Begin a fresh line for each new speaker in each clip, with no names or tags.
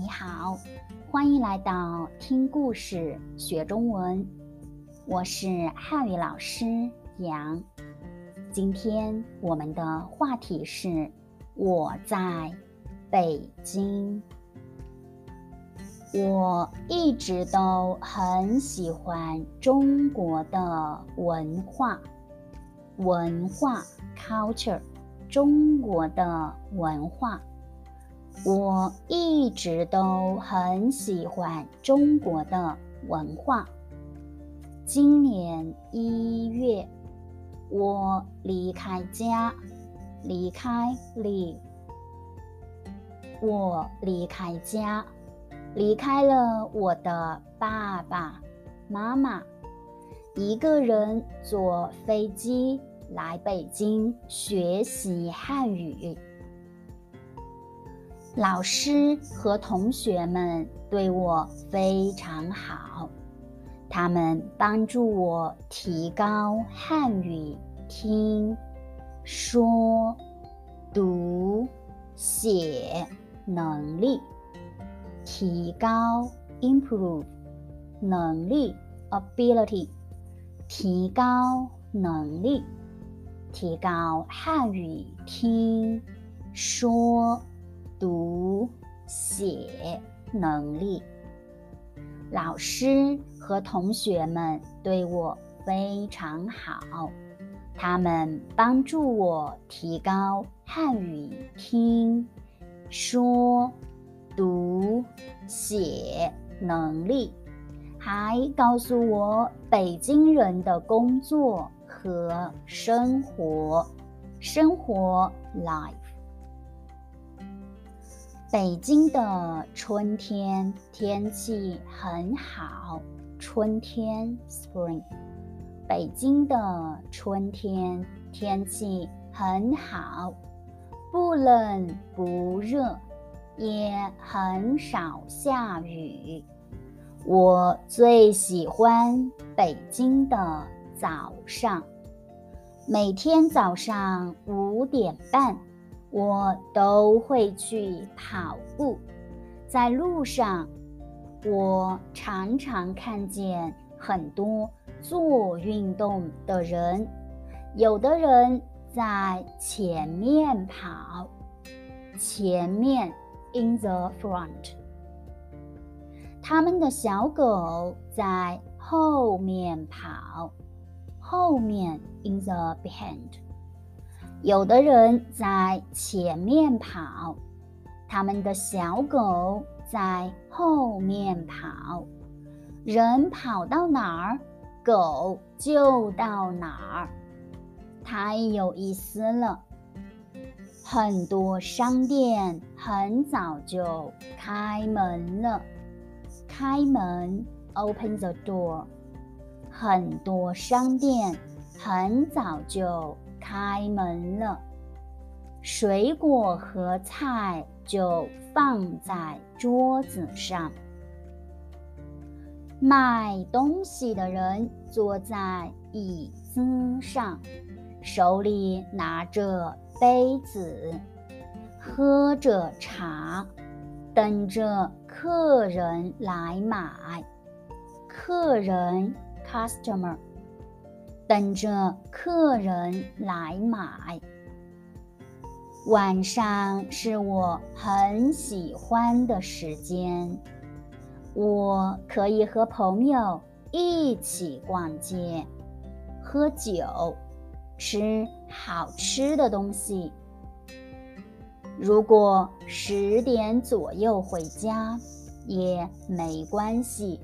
你好，欢迎来到听故事学中文。我是汉语老师杨。今天我们的话题是我在北京。我一直都很喜欢中国的文化，文化 culture，中国的文化。我一直都很喜欢中国的文化。今年一月，我离开家，离开你我离开家。离开了我的爸爸妈妈，一个人坐飞机来北京学习汉语。老师和同学们对我非常好，他们帮助我提高汉语听、说、读、写能力。提高 improve 能力 ability 提高能力，提高汉语听说读写能力。老师和同学们对我非常好，他们帮助我提高汉语听说。读写能力，还告诉我北京人的工作和生活，生活 life。北京的春天天气很好，春天 spring。北京的春天天气很好，不冷不热。也很少下雨。我最喜欢北京的早上。每天早上五点半，我都会去跑步。在路上，我常常看见很多做运动的人，有的人在前面跑，前面。In the front，他们的小狗在后面跑，后面 in the behind。有的人在前面跑，他们的小狗在后面跑。人跑到哪儿，狗就到哪儿，太有意思了。很多商店很早就开门了，开门 open the door。很多商店很早就开门了，水果和菜就放在桌子上。卖东西的人坐在椅子上，手里拿着。杯子，喝着茶，等着客人来买。客人 customer，等着客人来买。晚上是我很喜欢的时间，我可以和朋友一起逛街，喝酒。吃好吃的东西。如果十点左右回家也没关系，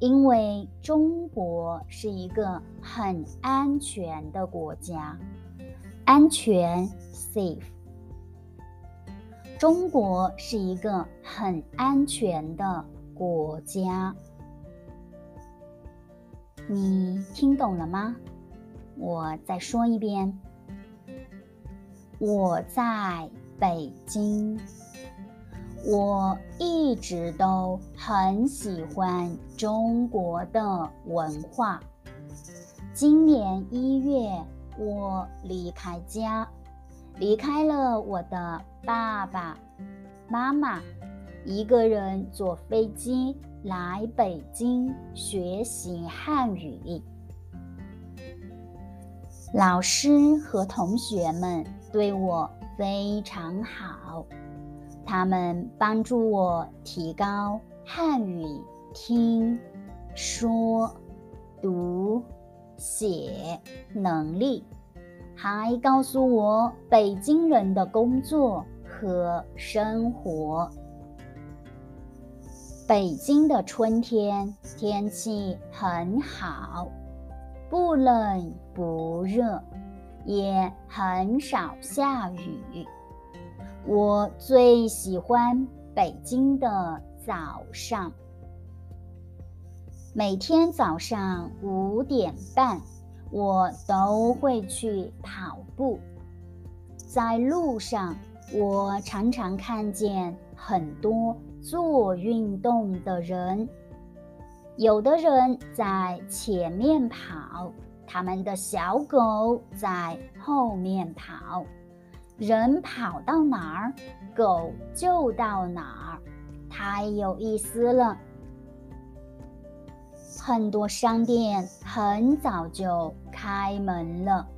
因为中国是一个很安全的国家，安全 safe。中国是一个很安全的国家，你听懂了吗？我再说一遍，我在北京，我一直都很喜欢中国的文化。今年一月，我离开家，离开了我的爸爸妈妈，一个人坐飞机来北京学习汉语。老师和同学们对我非常好，他们帮助我提高汉语听、说、读、写能力，还告诉我北京人的工作和生活。北京的春天天气很好。不冷不热，也很少下雨。我最喜欢北京的早上。每天早上五点半，我都会去跑步。在路上，我常常看见很多做运动的人。有的人在前面跑，他们的小狗在后面跑。人跑到哪儿，狗就到哪儿，太有意思了。很多商店很早就开门了，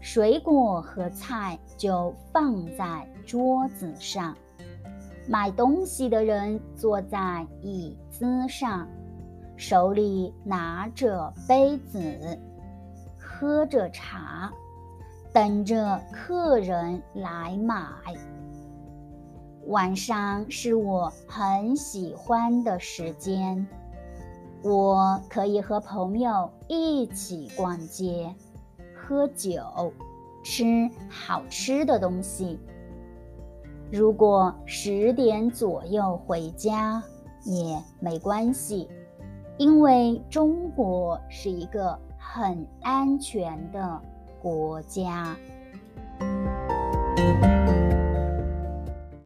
水果和菜就放在桌子上，买东西的人坐在椅子上。手里拿着杯子，喝着茶，等着客人来买。晚上是我很喜欢的时间，我可以和朋友一起逛街、喝酒、吃好吃的东西。如果十点左右回家也没关系。因为中国是一个很安全的国家。